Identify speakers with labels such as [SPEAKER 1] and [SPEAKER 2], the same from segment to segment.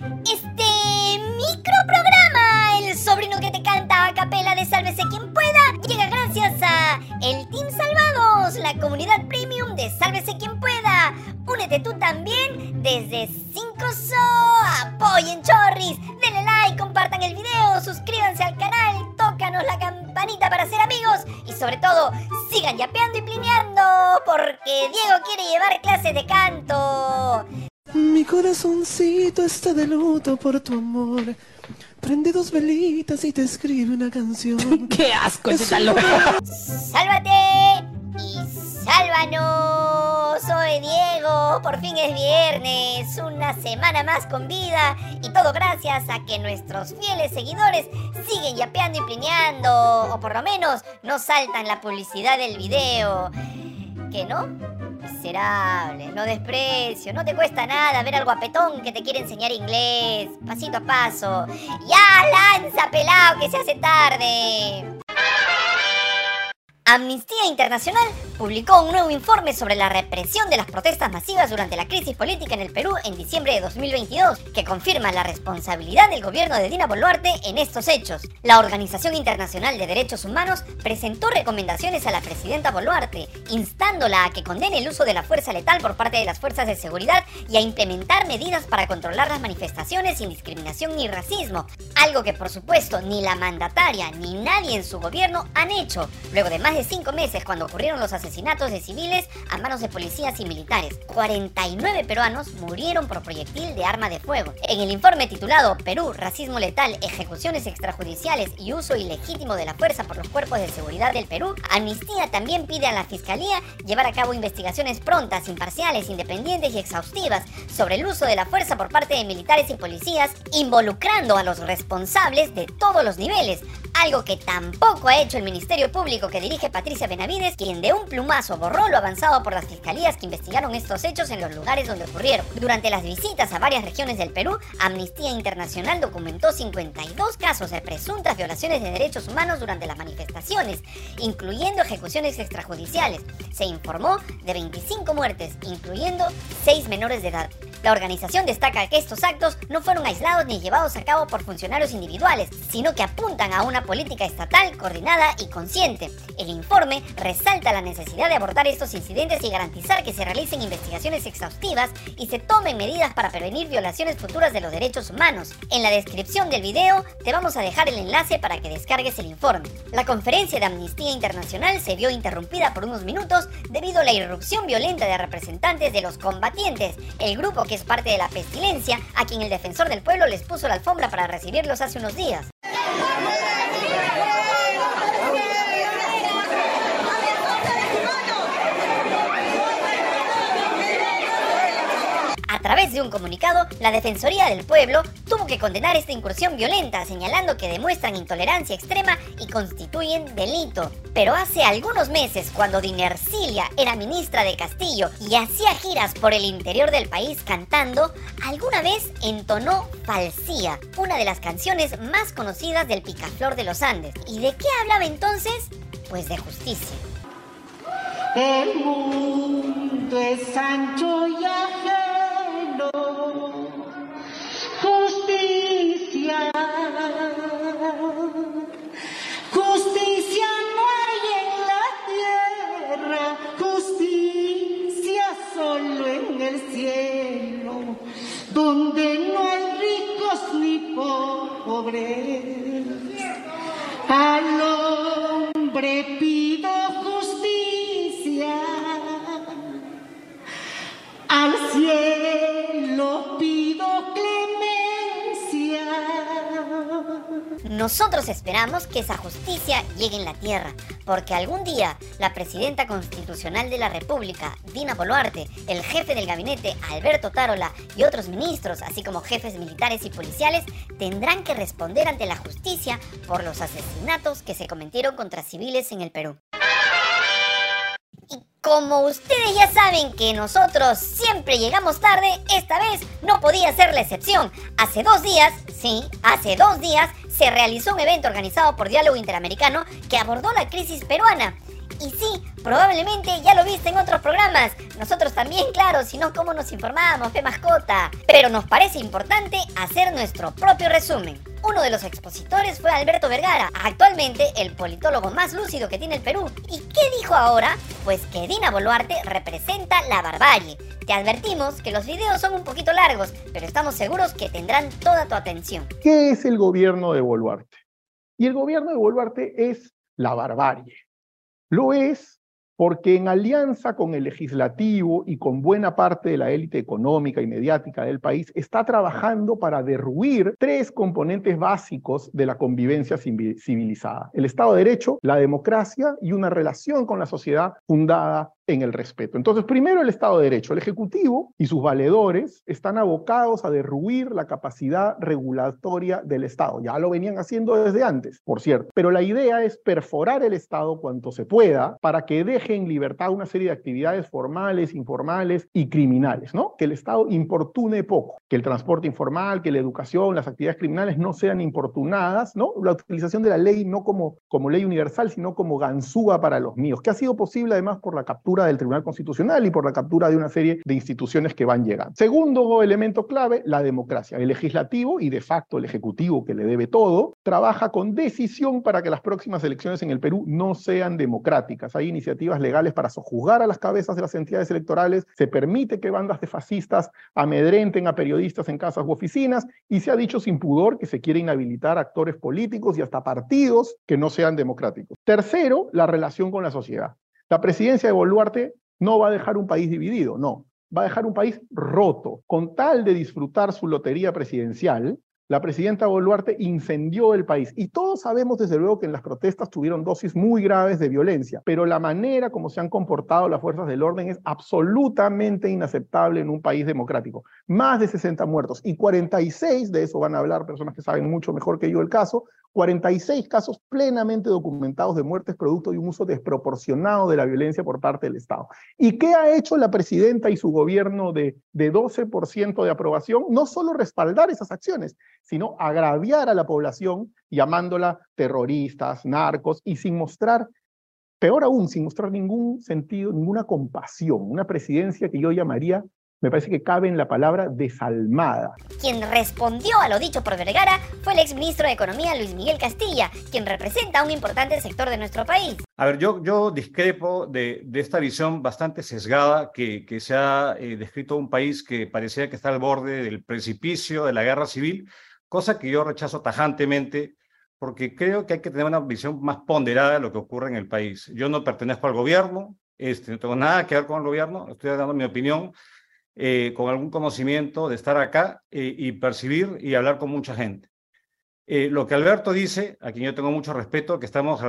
[SPEAKER 1] Este microprograma, el sobrino que te canta a capela de Sálvese quien pueda, llega gracias a el Team Salvados, la comunidad premium de Sálvese quien pueda. Únete tú también desde 5 so. Apoyen Chorris, denle like, compartan el video, suscríbanse al canal, tócanos la campanita para ser amigos y sobre todo sigan yapeando y plineando porque Diego quiere llevar clases de canto.
[SPEAKER 2] Mi corazoncito está de luto por tu amor. Prende dos velitas y te escribe una canción.
[SPEAKER 3] ¡Qué asco ese tan loco!
[SPEAKER 1] ¡Sálvate! ¡Y sálvanos! Soy Diego, por fin es viernes, una semana más con vida y todo gracias a que nuestros fieles seguidores siguen yapeando y plineando, o por lo menos no saltan la publicidad del video. ¿Que no? No desprecio, no te cuesta nada ver al guapetón que te quiere enseñar inglés, pasito a paso. ¡Ya lanza, pelado, que se hace tarde! Amnistía Internacional publicó un nuevo informe sobre la represión de las protestas masivas durante la crisis política en el Perú en diciembre de 2022, que confirma la responsabilidad del gobierno de Dina Boluarte en estos hechos. La Organización Internacional de Derechos Humanos presentó recomendaciones a la presidenta Boluarte, instándola a que condene el uso de la fuerza letal por parte de las fuerzas de seguridad y a implementar medidas para controlar las manifestaciones sin discriminación ni racismo, algo que por supuesto ni la mandataria ni nadie en su gobierno han hecho, luego de más de cinco meses cuando ocurrieron los asesinatos de civiles a manos de policías y militares. 49 peruanos murieron por proyectil de arma de fuego. En el informe titulado Perú, racismo letal, ejecuciones extrajudiciales y uso ilegítimo de la fuerza por los cuerpos de seguridad del Perú, Amnistía también pide a la Fiscalía llevar a cabo investigaciones prontas, imparciales, independientes y exhaustivas sobre el uso de la fuerza por parte de militares y policías, involucrando a los responsables de todos los niveles, algo que tampoco ha hecho el Ministerio Público que dirige Patricia Benavides, quien de un plumazo borró lo avanzado por las fiscalías que investigaron estos hechos en los lugares donde ocurrieron. Durante las visitas a varias regiones del Perú, Amnistía Internacional documentó 52 casos de presuntas violaciones de derechos humanos durante las manifestaciones, incluyendo ejecuciones extrajudiciales. Se informó de 25 muertes, incluyendo 6 menores de edad. La organización destaca que estos actos no fueron aislados ni llevados a cabo por funcionarios individuales, sino que apuntan a una política estatal coordinada y consciente. El informe resalta la necesidad de abordar estos incidentes y garantizar que se realicen investigaciones exhaustivas y se tomen medidas para prevenir violaciones futuras de los derechos humanos. En la descripción del video te vamos a dejar el enlace para que descargues el informe. La conferencia de Amnistía Internacional se vio interrumpida por unos minutos debido a la irrupción violenta de representantes de los combatientes, el grupo que es parte de la pestilencia, a quien el defensor del pueblo les puso la alfombra para recibirlos hace unos días. A través de un comunicado, la Defensoría del Pueblo tuvo que condenar esta incursión violenta, señalando que demuestran intolerancia extrema y constituyen delito. Pero hace algunos meses, cuando Dinercilia era ministra de Castillo y hacía giras por el interior del país cantando, alguna vez entonó Falsía, una de las canciones más conocidas del picaflor de los Andes. ¿Y de qué hablaba entonces? Pues de justicia.
[SPEAKER 4] El mundo es ancho y ajeno. Pobres. Al hombre pido
[SPEAKER 1] Nosotros esperamos que esa justicia llegue en la tierra, porque algún día la presidenta constitucional de la República, Dina Boluarte, el jefe del gabinete, Alberto Tarola, y otros ministros, así como jefes militares y policiales, tendrán que responder ante la justicia por los asesinatos que se cometieron contra civiles en el Perú. Y como ustedes ya saben que nosotros siempre llegamos tarde, esta vez no podía ser la excepción. Hace dos días, sí, hace dos días, se realizó un evento organizado por Diálogo Interamericano que abordó la crisis peruana. Y sí, probablemente ya lo viste en otros programas. Nosotros también, claro, si no, ¿cómo nos informábamos, pe mascota? Pero nos parece importante hacer nuestro propio resumen. Uno de los expositores fue Alberto Vergara, actualmente el politólogo más lúcido que tiene el Perú. ¿Y qué dijo ahora? Pues que Dina Boluarte representa la barbarie. Te advertimos que los videos son un poquito largos, pero estamos seguros que tendrán toda tu atención.
[SPEAKER 3] ¿Qué es el gobierno de Boluarte? Y el gobierno de Boluarte es la barbarie. Lo es porque en alianza con el legislativo y con buena parte de la élite económica y mediática del país, está trabajando para derruir tres componentes básicos de la convivencia civilizada. El Estado de Derecho, la democracia y una relación con la sociedad fundada en el respeto. Entonces, primero el Estado de Derecho. El Ejecutivo y sus valedores están abocados a derruir la capacidad regulatoria del Estado. Ya lo venían haciendo desde antes, por cierto. Pero la idea es perforar el Estado cuanto se pueda para que deje en libertad una serie de actividades formales, informales y criminales, ¿no? Que el Estado importune poco, que el transporte informal, que la educación, las actividades criminales no sean importunadas, ¿no? La utilización de la ley no como, como ley universal, sino como ganzúa para los míos, que ha sido posible además por la captura del Tribunal Constitucional y por la captura de una serie de instituciones que van llegando. Segundo elemento clave, la democracia. El legislativo y de facto el ejecutivo que le debe todo, trabaja con decisión para que las próximas elecciones en el Perú no sean democráticas. Hay iniciativas legales para sojuzgar a las cabezas de las entidades electorales, se permite que bandas de fascistas amedrenten a periodistas en casas u oficinas y se ha dicho sin pudor que se quiere inhabilitar actores políticos y hasta partidos que no sean democráticos. Tercero, la relación con la sociedad. La presidencia de Boluarte no va a dejar un país dividido, no, va a dejar un país roto. Con tal de disfrutar su lotería presidencial, la presidenta Boluarte incendió el país. Y todos sabemos desde luego que en las protestas tuvieron dosis muy graves de violencia, pero la manera como se han comportado las fuerzas del orden es absolutamente inaceptable en un país democrático. Más de 60 muertos y 46, de eso van a hablar personas que saben mucho mejor que yo el caso, 46 casos plenamente documentados de muertes producto de un uso desproporcionado de la violencia por parte del Estado. ¿Y qué ha hecho la presidenta y su gobierno de, de 12% de aprobación? No solo respaldar esas acciones, sino agraviar a la población llamándola terroristas, narcos y sin mostrar, peor aún, sin mostrar ningún sentido, ninguna compasión. Una presidencia que yo llamaría me parece que cabe en la palabra desalmada.
[SPEAKER 1] Quien respondió a lo dicho por Vergara fue el exministro de Economía Luis Miguel Castilla, quien representa a un importante sector de nuestro país.
[SPEAKER 5] A ver, yo, yo discrepo de, de esta visión bastante sesgada que, que se ha eh, descrito un país que parecía que está al borde del precipicio de la guerra civil, cosa que yo rechazo tajantemente porque creo que hay que tener una visión más ponderada de lo que ocurre en el país. Yo no pertenezco al gobierno, este, no tengo nada que ver con el gobierno, estoy dando mi opinión, eh, con algún conocimiento de estar acá eh, y percibir y hablar con mucha gente. Eh, lo que Alberto dice, a quien yo tengo mucho respeto, que estamos,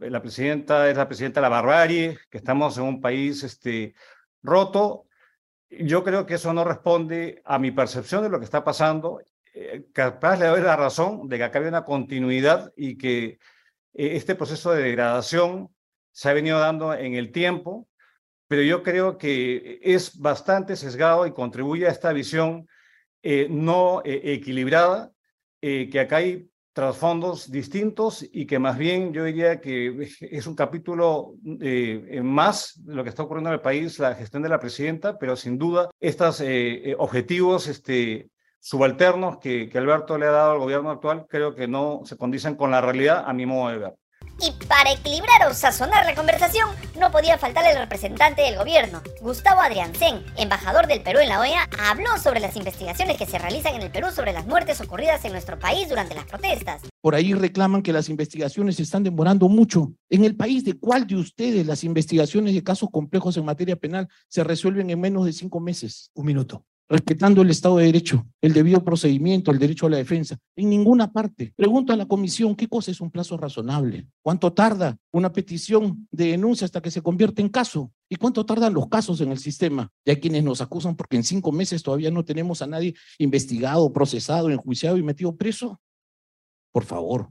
[SPEAKER 5] la presidenta es la presidenta de la barbarie, que estamos en un país este, roto, yo creo que eso no responde a mi percepción de lo que está pasando. Capaz le doy la razón de que acá hay una continuidad y que este proceso de degradación se ha venido dando en el tiempo pero yo creo que es bastante sesgado y contribuye a esta visión eh, no eh, equilibrada, eh, que acá hay trasfondos distintos y que más bien yo diría que es un capítulo más de lo que está ocurriendo en el país, la gestión de la presidenta, pero sin duda estos objetivos este, subalternos que, que Alberto le ha dado al gobierno actual creo que no se condicen con la realidad a mi modo de ver.
[SPEAKER 1] Y para equilibrar o sazonar la conversación, no podía faltar el representante del gobierno, Gustavo Adriansen, embajador del Perú en la OEA, habló sobre las investigaciones que se realizan en el Perú sobre las muertes ocurridas en nuestro país durante las protestas.
[SPEAKER 6] Por ahí reclaman que las investigaciones se están demorando mucho. En el país de cuál de ustedes las investigaciones de casos complejos en materia penal se resuelven en menos de cinco meses? Un minuto respetando el Estado de Derecho, el debido procedimiento, el derecho a la defensa. En ninguna parte. Pregunto a la comisión, ¿qué cosa es un plazo razonable? ¿Cuánto tarda una petición de denuncia hasta que se convierte en caso? ¿Y cuánto tardan los casos en el sistema? Ya quienes nos acusan porque en cinco meses todavía no tenemos a nadie investigado, procesado, enjuiciado y metido preso. Por favor.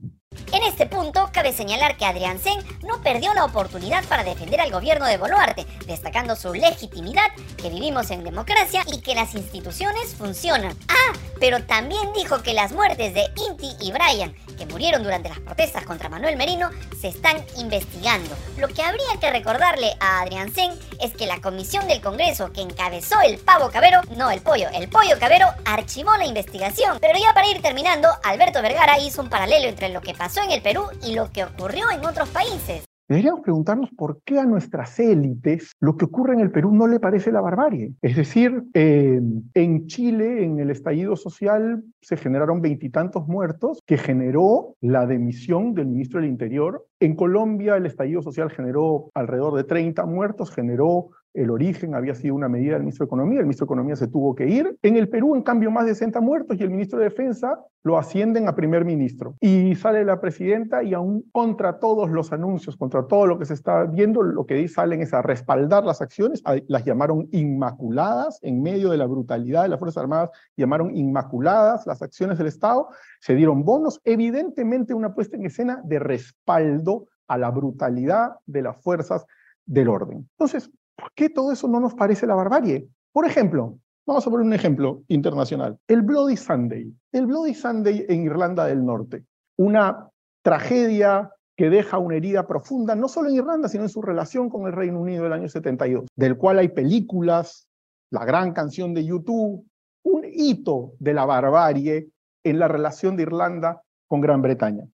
[SPEAKER 1] En este punto, cabe señalar que Adrián Sen no perdió la oportunidad para defender al gobierno de Boluarte, destacando su legitimidad, que vivimos en democracia y que las instituciones funcionan. Ah, pero también dijo que las muertes de Inti y Brian, que murieron durante las protestas contra Manuel Merino, se están investigando. Lo que habría que recordarle a Adrián Sen es que la comisión del Congreso que encabezó el pavo cabero, no el pollo, el pollo cabero, archivó la investigación. Pero ya para ir terminando, Alberto Vergara hizo un paralelo entre lo que pasó en el Perú y lo que ocurrió en otros países.
[SPEAKER 3] Deberíamos preguntarnos por qué a nuestras élites lo que ocurre en el Perú no le parece la barbarie. Es decir, en Chile, en el estallido social, se generaron veintitantos muertos que generó la demisión del ministro del Interior. En Colombia, el estallido social generó alrededor de 30 muertos, generó el origen había sido una medida del ministro de Economía, el ministro de Economía se tuvo que ir. En el Perú, en cambio, más de 60 muertos y el ministro de Defensa lo ascienden a primer ministro. Y sale la presidenta y aún contra todos los anuncios, contra todo lo que se está viendo, lo que salen es a respaldar las acciones, las llamaron inmaculadas, en medio de la brutalidad de las Fuerzas Armadas, llamaron inmaculadas las acciones del Estado, se dieron bonos, evidentemente una puesta en escena de respaldo a la brutalidad de las fuerzas del orden. Entonces, ¿Por qué todo eso no nos parece la barbarie? Por ejemplo, vamos a poner un ejemplo internacional. El Bloody Sunday. El Bloody Sunday en Irlanda del Norte. Una tragedia que deja una herida profunda, no solo en Irlanda, sino en su relación con el Reino Unido del año 72, del cual hay películas, la gran canción de YouTube, un hito de la barbarie en la relación de Irlanda con Gran Bretaña.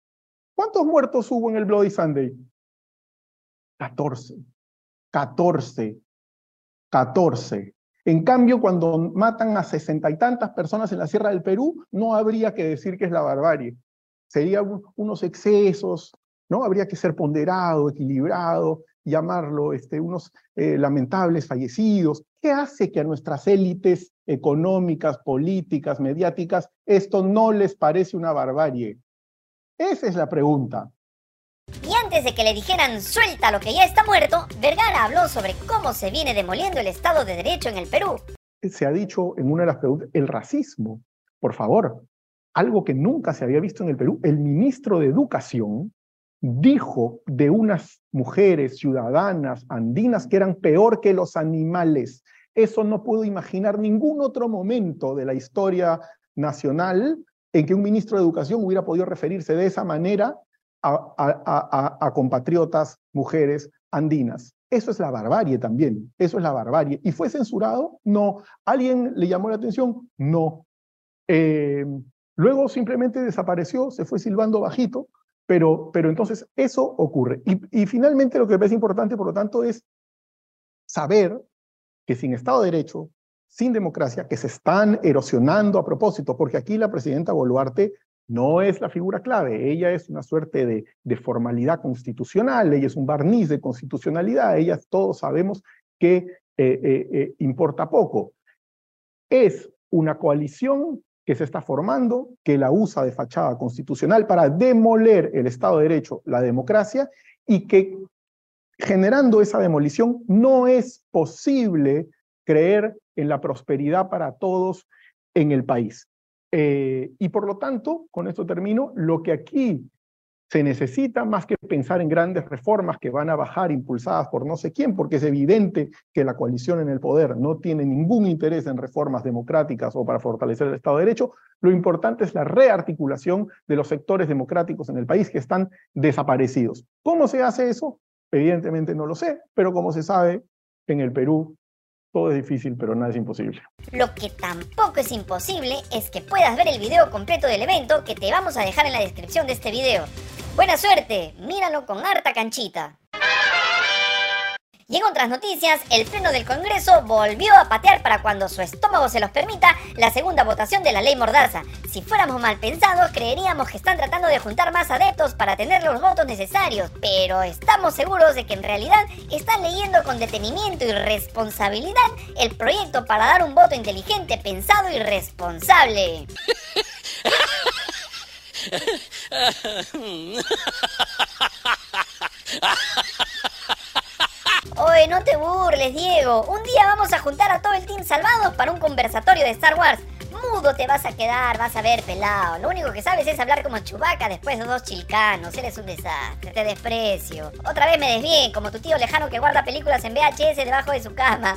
[SPEAKER 3] ¿Cuántos muertos hubo en el Bloody Sunday? 14. 14. 14. En cambio, cuando matan a sesenta y tantas personas en la Sierra del Perú, no habría que decir que es la barbarie. Serían unos excesos, ¿no? Habría que ser ponderado, equilibrado, llamarlo este, unos eh, lamentables fallecidos. ¿Qué hace que a nuestras élites económicas, políticas, mediáticas, esto no les parece una barbarie? Esa es la pregunta.
[SPEAKER 1] Antes de que le dijeran suelta lo que ya está muerto, Vergara habló sobre cómo se viene demoliendo el Estado de Derecho en el Perú.
[SPEAKER 3] Se ha dicho en una de las preguntas, el racismo, por favor, algo que nunca se había visto en el Perú. El ministro de Educación dijo de unas mujeres ciudadanas andinas que eran peor que los animales. Eso no puedo imaginar ningún otro momento de la historia nacional en que un ministro de Educación hubiera podido referirse de esa manera a, compatriotas, mujeres andinas. Eso es la barbarie también, eso es la barbarie. ¿Y fue censurado? No. ¿Alguien le llamó la atención? No. Eh, luego simplemente desapareció, se fue silbando bajito, pero, pero entonces eso ocurre. Y, finalmente lo que parece importante, por lo tanto, es saber que sin Estado de Derecho, sin democracia, que se están erosionando a propósito, porque aquí la presidenta Boluarte no es la figura clave, ella es una suerte de, formalidad constitucional, ella es un barniz de constitucionalidad, ella todos sabemos que eh, eh, eh, importa poco. Es una coalición que se está formando, que la usa de fachada constitucional para demoler el Estado de Derecho, la democracia, y que generando esa demolición no es posible creer en la prosperidad para todos en el país. Eh, y por lo tanto, con esto termino, lo que aquí se necesita más que pensar en grandes reformas que van a bajar impulsadas por no sé quién, porque es evidente que la coalición en el poder no tiene ningún interés en reformas democráticas o para fortalecer el Estado de Derecho, lo importante es la rearticulación de los sectores democráticos en el país que están desaparecidos. ¿Cómo se hace eso? Evidentemente no lo sé, pero como se sabe, en el Perú todo es difícil, pero nada es imposible.
[SPEAKER 1] Lo que tampoco es imposible es que puedas ver el video completo del evento que te vamos a dejar en la descripción de este video. Buena suerte, míralo con harta canchita. Y en otras noticias, el Pleno del Congreso volvió a patear para cuando su estómago se los permita la segunda votación de la ley Mordaza. Si fuéramos mal pensados, creeríamos que están tratando de juntar más adeptos para tener los votos necesarios, pero estamos seguros de que en realidad están leyendo con detenimiento y responsabilidad el proyecto para dar un voto inteligente, pensado y responsable. No te burles, Diego. Un día vamos a juntar a todo el Team Salvados para un conversatorio de Star Wars. Mudo te vas a quedar, vas a ver pelado. Lo único que sabes es hablar como chubaca después de dos chilcanos. Eres un desastre, te desprecio. Otra vez me desvié, como tu tío lejano que guarda películas en VHS debajo de su cama.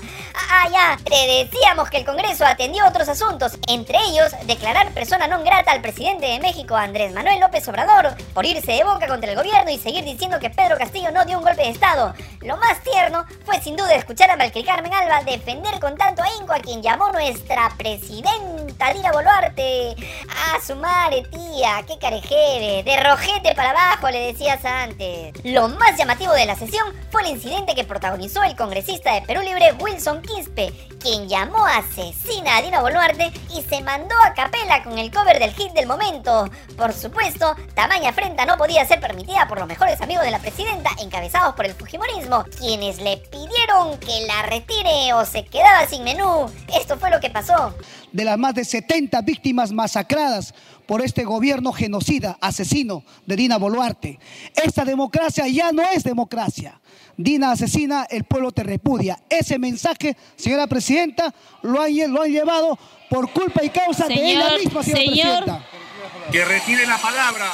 [SPEAKER 1] Ah, ya, te decíamos que el Congreso atendió otros asuntos, entre ellos declarar persona non grata al presidente de México, Andrés Manuel López Obrador, por irse de boca contra el gobierno y seguir diciendo que Pedro Castillo no dio un golpe de Estado. Lo más tierno fue sin duda escuchar a Malcri Carmen Alba defender con tanto ahínco a quien llamó nuestra presidenta Dina Boluarte. Ah, su madre, tía, qué carejere. De rojete para abajo, le decías antes. Lo más llamativo de la sesión fue el incidente que protagonizó el congresista de Perú Libre, Wilson Quispe, quien llamó asesina a Dina Boluarte y se mandó a capela con el cover del hit del momento. Por supuesto, tamaña afrenta no podía ser permitida por los mejores amigos de la presidenta, encabezados por el Fujimorismo, quienes le pidieron que la retire o se quedaba sin menú. Esto fue lo que pasó.
[SPEAKER 7] De las más de 70 víctimas masacradas por este gobierno genocida, asesino de Dina Boluarte. Esta democracia ya no es democracia. Dina asesina, el pueblo te repudia. Ese mensaje, señora presidenta, lo han, lle- lo han llevado por culpa y causa de ella
[SPEAKER 8] Señor-
[SPEAKER 7] misma, señora
[SPEAKER 8] señor-
[SPEAKER 7] presidenta.
[SPEAKER 9] Que retire la palabra.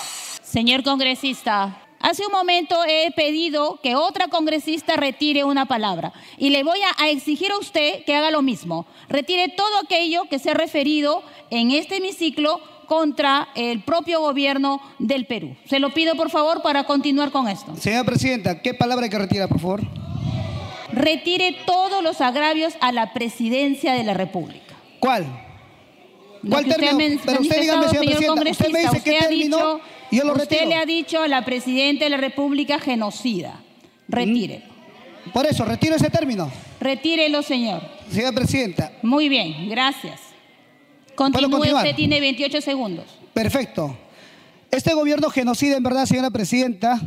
[SPEAKER 8] Señor congresista, hace un momento he pedido que otra congresista retire una palabra y le voy a, exigir a usted que haga lo mismo. Retire todo aquello que se ha referido en este hemiciclo contra el propio gobierno del Perú. Se lo pido por favor para continuar con esto.
[SPEAKER 7] Señora presidenta, ¿qué palabra hay que retirar, por favor?
[SPEAKER 8] Retire todos los agravios a la presidencia de la República.
[SPEAKER 7] ¿Cuál? ¿Cuál
[SPEAKER 8] usted
[SPEAKER 7] término?
[SPEAKER 8] men-
[SPEAKER 7] Pero usted dígame, señora
[SPEAKER 8] señor
[SPEAKER 7] presidenta, usted me dice qué
[SPEAKER 8] usted ha
[SPEAKER 7] término
[SPEAKER 8] dicho,
[SPEAKER 7] yo lo
[SPEAKER 8] usted
[SPEAKER 7] retiro.
[SPEAKER 8] le ha dicho a la presidenta de la República genocida. Retire.
[SPEAKER 7] Por eso, retiro ese término.
[SPEAKER 8] Retírelo, señor.
[SPEAKER 7] Señora presidenta,
[SPEAKER 8] Muy bien, gracias. Continúe, usted tiene 28 segundos.
[SPEAKER 7] perfecto. Este gobierno genocida, en verdad, señora presidenta,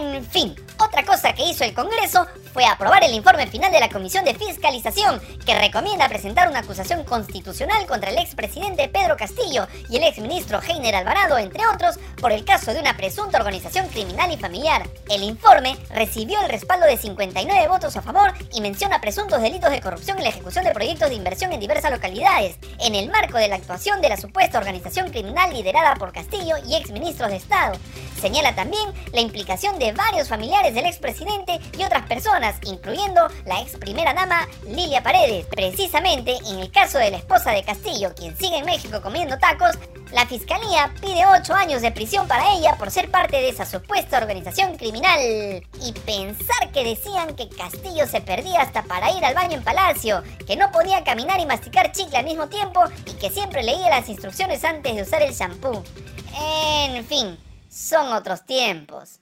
[SPEAKER 1] En fin, otra cosa que hizo el Congreso fue aprobar el informe final de la Comisión de Fiscalización, que recomienda presentar una acusación constitucional contra el expresidente Pedro Castillo y el exministro Heiner Alvarado, entre otros, por el caso de una presunta organización criminal y familiar. El informe recibió el respaldo de 59 votos a favor y menciona presuntos delitos de corrupción en la ejecución de proyectos de inversión en diversas localidades, en el marco de la actuación de la supuesta organización criminal liderada por Castillo y exministros de Estado. Señala también la implicación de varios familiares del expresidente y otras personas, incluyendo la ex primera dama Lilia Paredes. Precisamente en el caso de la esposa de Castillo, quien sigue en México comiendo tacos, la fiscalía pide 8 años de prisión para ella por ser parte de esa supuesta organización criminal. Y pensar que decían que Castillo se perdía hasta para ir al baño en Palacio, que no podía caminar y masticar chicle al mismo tiempo y que siempre leía las instrucciones antes de usar el shampoo. En fin, son otros tiempos.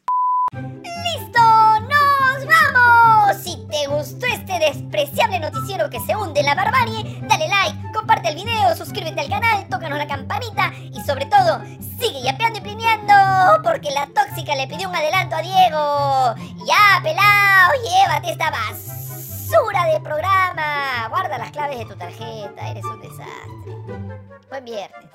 [SPEAKER 1] ¡Listo! ¡Nos vamos! Si te gustó este despreciable noticiero que se hunde en la barbarie, dale like, comparte el video, suscríbete al canal, tócanos la campanita y sobre todo, sigue yapeando y plineando porque la tóxica le pidió un adelanto a Diego. Ya, pelao, llévate esta basura de programa. Guarda las claves de tu tarjeta, eres un desastre. Buen viernes.